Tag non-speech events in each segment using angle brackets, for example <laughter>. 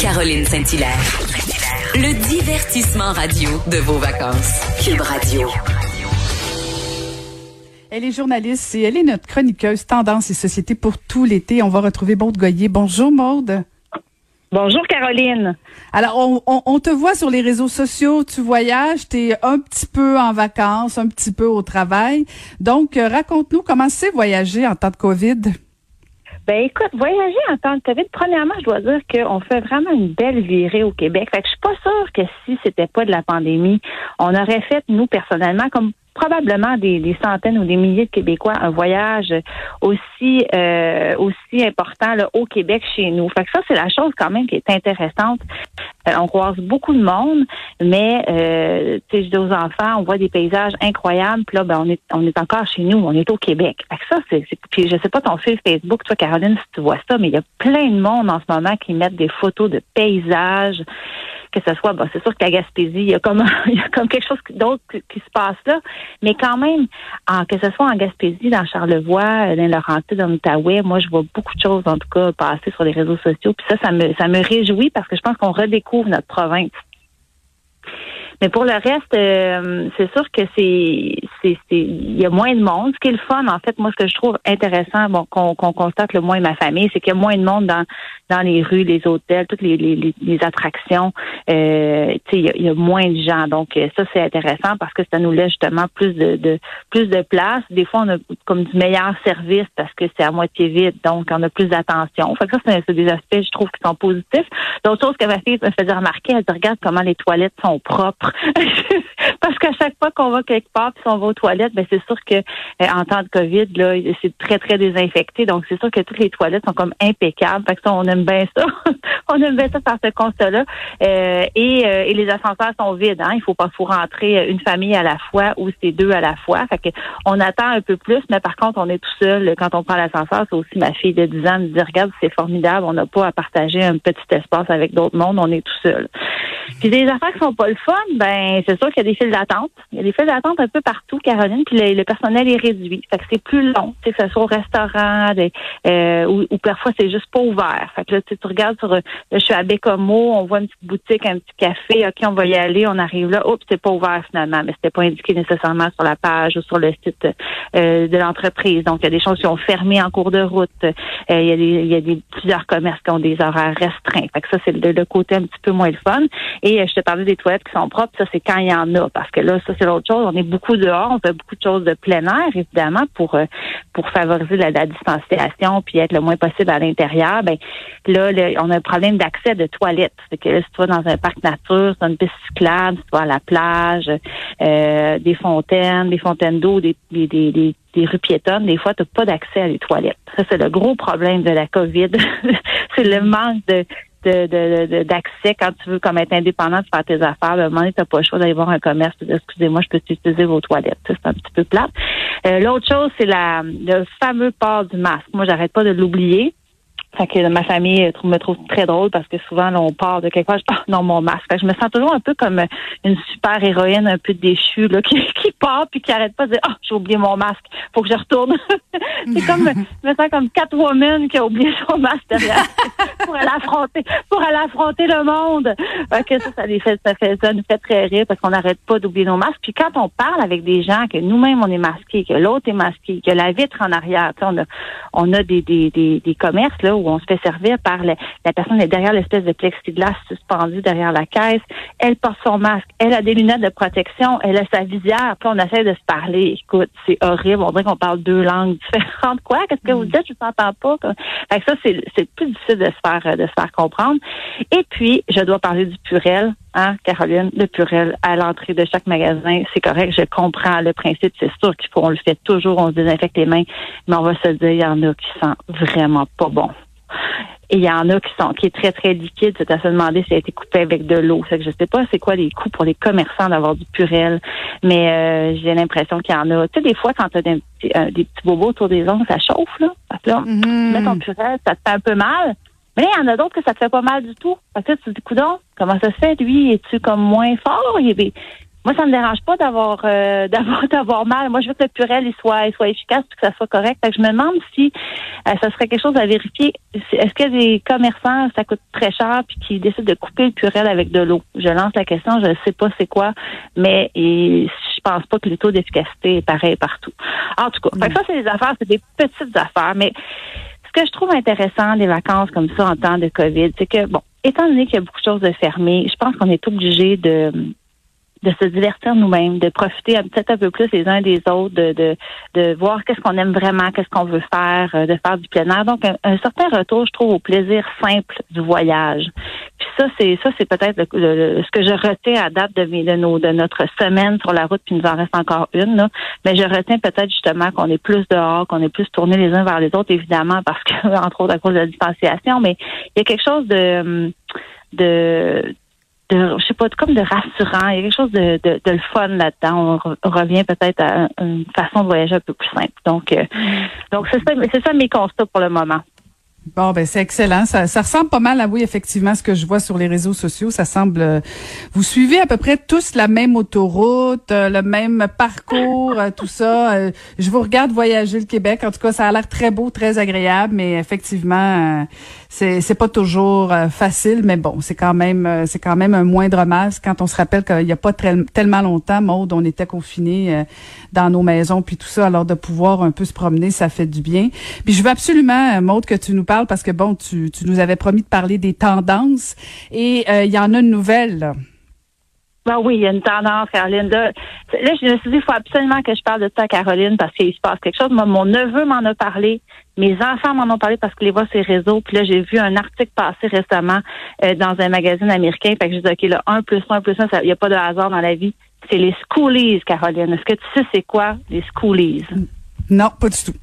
Caroline Saint-Hilaire. Le divertissement radio de vos vacances. Cube Radio. Elle est journaliste et elle est notre chroniqueuse tendance et société pour tout l'été. On va retrouver Maude Goyer. Bonjour Maude. Bonjour Caroline. Alors, on, te voit sur les réseaux sociaux, tu voyages, tu es un petit peu en vacances, un petit peu au travail. Donc, euh, raconte-nous comment c'est voyager en temps de COVID. Ben écoute, voyager en temps de COVID, premièrement, je dois dire qu'on fait vraiment une belle virée au Québec. Fait que je suis pas sûre que si c'était pas de la pandémie, on aurait fait, nous, personnellement, comme probablement des, centaines ou des milliers de Québécois un voyage aussi euh, aussi important là, au Québec chez nous. Fait que ça, c'est la chose quand même qui est intéressante. Euh, on croise beaucoup de monde, mais euh, je dis aux enfants, on voit des paysages incroyables, puis là, ben, on est on est encore chez nous, on est au Québec. Fait que ça, c'est, puis je sais pas ton fil Facebook, toi, Caroline, si tu vois ça, mais il y a plein de monde en ce moment qui mettent des photos de paysages que ce soit, bon, c'est sûr qu'à Gaspésie, il y a comme <laughs> il y a comme quelque chose d'autre qui, se passe là, mais quand même, en, que ce soit en Gaspésie, dans Charlevoix, euh, dans Laurentides, dans l'Outaouais, moi je vois beaucoup de choses en tout cas passer sur les réseaux sociaux, puis ça, ça me ça me réjouit parce que je pense qu'on redécouvre notre province. Mais pour le reste, euh, c'est sûr que c'est c'est il y a moins de monde. Ce qui est le fun, en fait, moi, ce que je trouve intéressant, bon, qu'on constate le moins ma famille, c'est qu'il y a moins de monde dans dans les rues, les hôtels, toutes les, les, les attractions. Euh, il y, a, y a moins de gens. Donc euh, ça, c'est intéressant parce que ça nous laisse justement plus de, de plus de place. Des fois, on a comme du meilleur service parce que c'est à moitié vide, donc on a plus d'attention. Fait que ça, c'est des aspects, je trouve, qui sont positifs. D'autres choses que ma fille me faisait remarquer, elle dit regarde comment les toilettes sont propres. <laughs> Parce qu'à chaque fois qu'on va quelque part, puis on va aux toilettes, ben c'est sûr que euh, en temps de COVID, là, c'est très, très désinfecté. Donc, c'est sûr que toutes les toilettes sont comme impeccables. Fait que ça, on aime bien ça. <laughs> on aime bien ça par ce constat-là. Euh, et, euh, et les ascenseurs sont vides. Hein? Il faut pas faut rentrer une famille à la fois ou c'est deux à la fois. Fait que on attend un peu plus, mais par contre, on est tout seul quand on prend l'ascenseur. C'est aussi ma fille de 10 ans me dit, regarde, c'est formidable. On n'a pas à partager un petit espace avec d'autres mondes. On est tout seul. Puis des affaires qui sont pas le fun, ben c'est sûr qu'il y a des files d'attente. Il y a des files d'attente un peu partout, Caroline, puis le, personnel est réduit. Fait que c'est plus long, que ce soit au restaurant euh, ou, parfois c'est juste pas ouvert. Fait que là, tu regardes sur je suis à Bécomo, on voit une petite boutique, un petit café, OK, on va y aller, on arrive là, oups, c'est pas ouvert finalement, mais c'était pas indiqué nécessairement sur la page ou sur le site euh, de l'entreprise. Donc, il y a des choses qui ont fermé en cours de route. Euh, il y a des, il y a des plusieurs commerces qui ont des horaires restreints. Fait que ça, c'est le, le côté un petit peu moins le fun. Et euh, je te parlais des toilettes qui sont propres, ça c'est quand il y en a, parce que là, ça c'est l'autre chose. On est beaucoup dehors, on fait beaucoup de choses de plein air, évidemment, pour euh, pour favoriser la, distanciation puis être le moins possible à l'intérieur. Ben là, on a un problème d'accès de toilettes. C'est que là, si tu vas dans un parc nature, dans une piste cyclable, si tu vas à la plage, euh, des fontaines, des fontaines d'eau, des, des, des, des rues piétonnes, des fois, tu n'as pas d'accès à les toilettes. Ça, c'est le gros problème de la COVID. <laughs> c'est le manque de, de, d'accès quand tu veux comme être indépendant de faire tes affaires. À un moment donné, tu pas le choix d'aller voir un commerce excusez-moi, je peux utiliser vos toilettes. C'est un petit peu plate. Euh, l'autre chose, c'est la le fameux port du masque. Moi, j'arrête pas de l'oublier. Fait que ma famille me trouve très drôle parce que souvent, là, on part de quelque chose, ah, non, mon masque. je me sens toujours un peu comme une super héroïne un peu déchue, là, <laughs> qui, qui part puis qui arrête pas de dire, ah, j'ai oublié mon masque, faut que je retourne. <laughs> c'est comme, je me sens comme Catwoman qui a oublié <laughs> son masque derrière pour aller affronter, pour aller affronter le monde. Fait que ça, ça, fait, ça nous fait très rire parce qu'on n'arrête pas d'oublier nos masques. Puis quand on parle avec des gens que nous-mêmes on est masqués, que l'autre est masqué, que la vitre en arrière, on a, on a des, des, des, des commerces, là, où on se fait servir par la, la personne est derrière l'espèce de plexiglas suspendu derrière la caisse. Elle porte son masque, elle a des lunettes de protection, elle a sa visière. Puis on essaie de se parler. Écoute, c'est horrible. On dirait qu'on parle deux langues <laughs> différentes. Quoi? Qu'est-ce que vous mm. dites? Je t'entends pas. Fait ça, c'est c'est plus difficile de se faire de se faire comprendre. Et puis, je dois parler du purel. Hein, Caroline, le purel à l'entrée de chaque magasin, c'est correct, je comprends le principe, c'est sûr qu'il faut, on le fait toujours, on se désinfecte les mains, mais on va se dire, il y en a qui sont vraiment pas bon. Et il y en a qui sont qui est très, très liquide. C'est à se demander si a été coupé avec de l'eau. C'est que je sais pas c'est quoi les coûts pour les commerçants d'avoir du purel. Mais euh, j'ai l'impression qu'il y en a. Tu sais, des fois, quand tu as des, euh, des, petits bobos autour des ongles, ça chauffe, là. Parce que là, tu mets ton purel, ça te fait un peu mal. Mais il y en a d'autres que ça te fait pas mal du tout. Parce que tu te dis, coudon, comment ça se fait, lui? Es-tu comme moins fort? Il moi, ça me dérange pas d'avoir euh, <laughs> d'avoir d'avoir mal. Moi, je veux que le purel il soit il soit efficace, que ça soit correct. Fait que je me demande si euh, ça serait quelque chose à vérifier. Est-ce a des commerçants, ça coûte très cher, puis qui décident de couper le purel avec de l'eau? Je lance la question. Je ne sais pas c'est quoi, mais et, je pense pas que le taux d'efficacité est pareil partout. En tout cas, fait que ça c'est des affaires, c'est des petites affaires, mais ce que je trouve intéressant des vacances comme ça en temps de COVID, c'est que bon, étant donné qu'il y a beaucoup de choses de fermées, je pense qu'on est obligé de de se divertir nous-mêmes, de profiter peut-être un peu plus les uns des autres, de, de, de voir qu'est-ce qu'on aime vraiment, qu'est-ce qu'on veut faire, euh, de faire du plein air. Donc, un, certain retour, je trouve, au plaisir simple du voyage. Puis ça, c'est ça, c'est peut-être ce que je retiens à date de, de, nos, de notre semaine sur la route, puis il nous en reste encore une. Là. Mais je retiens peut-être justement qu'on est plus dehors, qu'on est plus tournés les uns vers les autres, évidemment, parce que, <laughs> entre autres, à cause de la distanciation, mais il y a quelque chose de de, je sais pas, comme de rassurant. Il y a quelque chose de, de, de le fun là-dedans. On, revient peut-être à une façon de voyager un peu plus simple. Donc, euh, donc c'est ça, c'est ça mes constats pour le moment. Bon, ben c'est excellent. Ça, ça, ressemble pas mal à oui, effectivement, ce que je vois sur les réseaux sociaux. Ça semble. Euh, vous suivez à peu près tous la même autoroute, euh, le même parcours, tout ça. je vous regarde voyager le Québec. En tout cas, ça a l'air très beau, très agréable, mais effectivement, c'est pas toujours euh, facile, mais bon, c'est quand même euh, c'est quand même un moindre mal quand on se rappelle qu'il y a pas tellement longtemps, Maude, on était confinés euh, dans nos maisons puis tout ça, alors de pouvoir un peu se promener, ça fait du bien. Puis je veux absolument, Maude, que tu nous parles parce que bon, tu, tu nous avais promis de parler des tendances et il y en a une nouvelle. Ben oui, il y a une tendance, Caroline. Là, je me suis dit, il faut absolument que je parle de ça à Caroline parce qu'il se passe quelque chose. Moi, mon neveu m'en a parlé. Mes enfants m'en ont parlé parce que les voient sur les réseaux. Puis là, j'ai vu un article passer récemment euh, dans un magazine américain. Fait que je dis, OK, là, un plus un plus un, il n'y a pas de hasard dans la vie. C'est les schoolies, Caroline. Est-ce que tu sais c'est quoi, les schoolies? Non, pas du tout.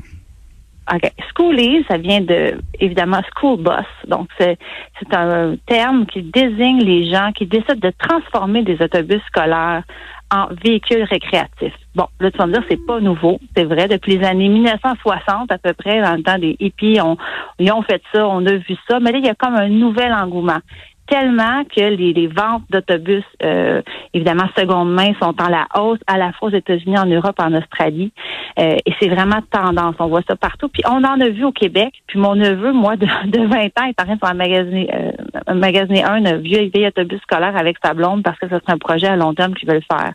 OK. Schoolies, ça vient de, évidemment, school bus. Donc, c'est, c'est un terme qui désigne les gens qui décident de transformer des autobus scolaires en véhicules récréatifs. Bon, là, tu vas me dire, c'est pas nouveau. C'est vrai. Depuis les années 1960, à peu près, dans le temps des hippies, on, ils ont fait ça, on a vu ça. Mais là, il y a comme un nouvel engouement tellement que les, ventes d'autobus, euh, évidemment, seconde main, sont en la hausse, à la fois aux États-Unis, en Europe, en Australie. Euh, et c'est vraiment tendance. On voit ça partout. Puis on en a vu au Québec. Puis mon neveu, moi, de, <laughs> 20 ans, est en train de faire magasiner, euh, un, un vieux vieil autobus scolaire avec sa blonde parce que ce serait un projet à long terme qu'il veut faire.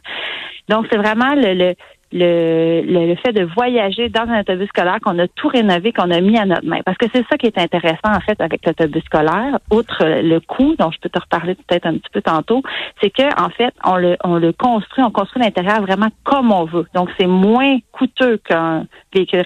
Donc, c'est vraiment le, le, le, fait de voyager dans un autobus scolaire qu'on a tout rénové, qu'on a mis à notre main. Parce que c'est ça qui est intéressant, en fait, avec l'autobus scolaire, outre le coût, dont je peux te reparler peut-être un petit peu tantôt, c'est que en fait, on le, on le construit, on construit l'intérieur vraiment comme on veut. Donc, c'est moins coûteux qu'un véhicule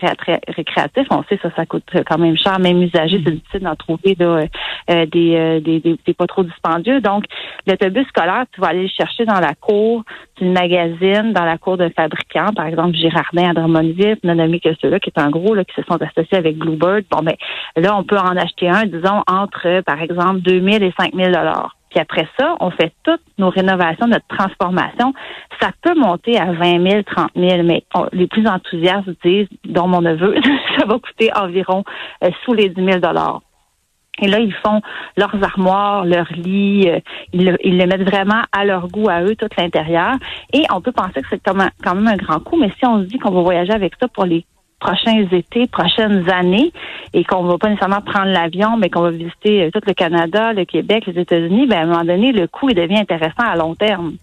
récréatif. On sait ça, ça coûte quand même cher, même usagé, c'est difficile d'en trouver là, euh, des, euh, des, des, des, pas trop dispendieux. Donc, l'autobus scolaire, tu vas aller le chercher dans la cour d'une magazine, dans la cour d'un fabricant, par exemple Girardin à Drummondville, que ceux-là, qui est un gros, là, qui se sont associés avec Bluebird. Bon, ben là, on peut en acheter un, disons, entre, par exemple, 2000 et 5000 dollars. Puis après ça, on fait toutes nos rénovations, notre transformation. Ça peut monter à 20 000, 30 000, mais les plus enthousiastes disent, dont mon neveu, <laughs> ça va coûter environ euh, sous les 10 000 dollars. Et là, ils font leurs armoires, leurs lits, euh, ils, le, ils, mettent vraiment à leur goût, à eux, tout l'intérieur. Et on peut penser que c'est quand même un grand coup, mais si on se dit qu'on va voyager avec ça pour les prochains étés, prochaines années, et qu'on va pas nécessairement prendre l'avion, mais qu'on va visiter euh, tout le Canada, le Québec, les États-Unis, ben à un moment donné, le coût il devient intéressant à long terme.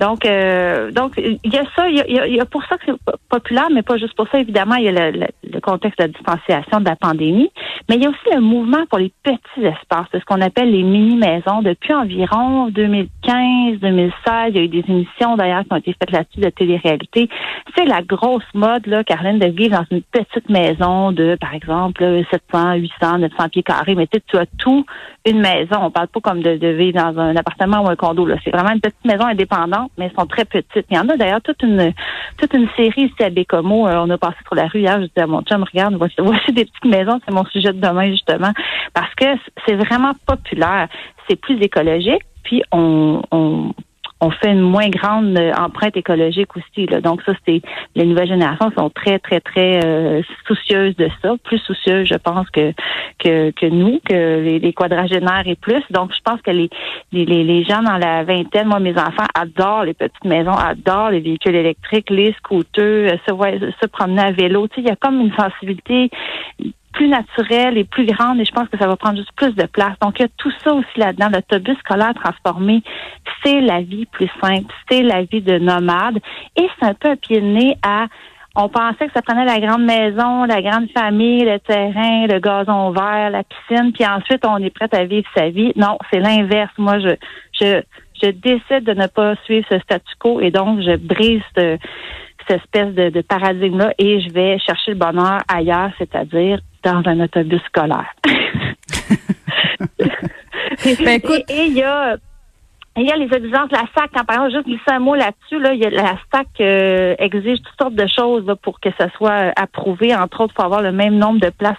Donc, euh, donc il y a ça, il y a, pour ça que c'est populaire, mais pas juste pour ça. Évidemment, il y a le, le, contexte de la distanciation de la pandémie, mais il y a aussi le mouvement pour les petits espaces, ce qu'on appelle les mini-maisons. Depuis environ 2015, 2016, il y a eu des émissions d'ailleurs qui ont été faites là-dessus de télé-réalité. C'est la grosse mode, là, Caroline, de vivre dans une petite maison de, par exemple, 700, 800, 900 pieds carrés, mais tu, tu as tout une maison. On parle pas comme de, de vivre dans un appartement ou un condo. Là. C'est vraiment une petite maison indépendante, mais elles sont très petites. Il y en a d'ailleurs toute une toute une série ici à Bécomo. Euh, on a passé sur la rue hier, je disais à mon chum, regarde, voici, voici des petites maisons, c'est mon sujet de demain, justement. Parce que c'est vraiment populaire. C'est plus écologique, puis on, on on fait une moins grande euh, empreinte écologique aussi. Là. Donc ça, c'est les nouvelles générations sont très, très, très euh, soucieuses de ça, plus soucieuses, je pense, que que, que nous, que les, les, quadragénaires et plus. Donc je pense que les, les, les gens dans la vingtaine, moi, mes enfants adorent les petites maisons, adorent les véhicules électriques, les scooters, se, se promener à vélo. Tu sais, il y a comme une sensibilité plus naturelle et plus grande et je pense que ça va prendre juste plus de place. Donc, il y a tout ça aussi là-dedans. L'autobus scolaire transformé, c'est la vie plus simple, c'est la vie de nomade et c'est un peu un pied de nez à on pensait que ça prenait la grande maison, la grande famille, le terrain, le gazon vert, la piscine, puis ensuite on est prêt à vivre sa vie. Non, c'est l'inverse. Moi, je, je, je décide de ne pas suivre ce statu quo et donc je brise cette, espèce de, de paradigme-là et je vais chercher le bonheur ailleurs, c'est-à-dire dans un autobus scolaire. <laughs> Ben, et il y a il y a les exigences de la SAC. Quand, par exemple, juste glisser un mot là-dessus, là, il y a, la SAC euh, exige toutes sortes de choses pour que ça soit approuvé. Entre autres, il faut avoir le même nombre de places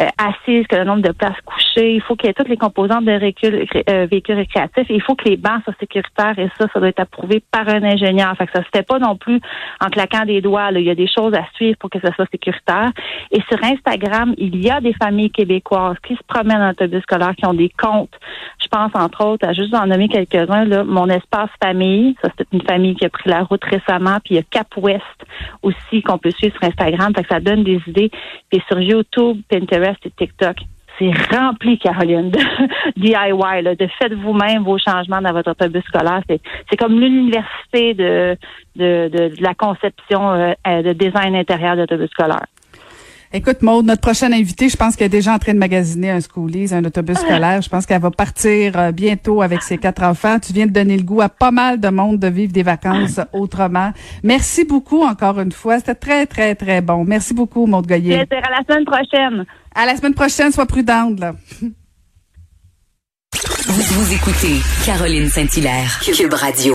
euh, assise que le nombre de places Il faut qu'il y ait toutes les composantes de véhicules, euh, véhicules récréatifs. il faut que les bancs soient sécuritaires et ça, ça doit être approuvé par un ingénieur. Fait que ça se fait pas non plus en claquant des doigts. Il y a des choses à suivre pour que ça soit sécuritaire. Et sur Instagram, il y a des familles québécoises qui se promènent en autobus scolaire, qui ont des comptes. Je pense, entre autres, à juste en nommer quelques-uns, mon espace famille. Ça, c'est une famille qui a pris la route récemment. Puis il y a Cap West aussi qu'on peut suivre sur Instagram. Fait que ça donne des idées. Et sur YouTube, Pinterest et TikTok. C'est rempli, Caroline, de <laughs> DIY, là, de faites vous-même vos changements dans votre autobus scolaire. C'est comme l'université de, de, de, la conception euh, de design intérieur d'autobus scolaire. Écoute, Maude, notre prochaine invitée, je pense qu'elle est déjà en train de magasiner un schoolies, un autobus ah. scolaire. Je pense qu'elle va partir euh, bientôt avec ses quatre enfants. Tu viens de donner le goût à pas mal de monde de vivre des vacances autrement. Merci beaucoup encore une fois. C'était très, très, très bon. Merci beaucoup, Maude Goyer. À la semaine prochaine. À la semaine prochaine, sois prudente, là. Vous, vous écoutez Caroline Saint-Hilaire, Cube Radio.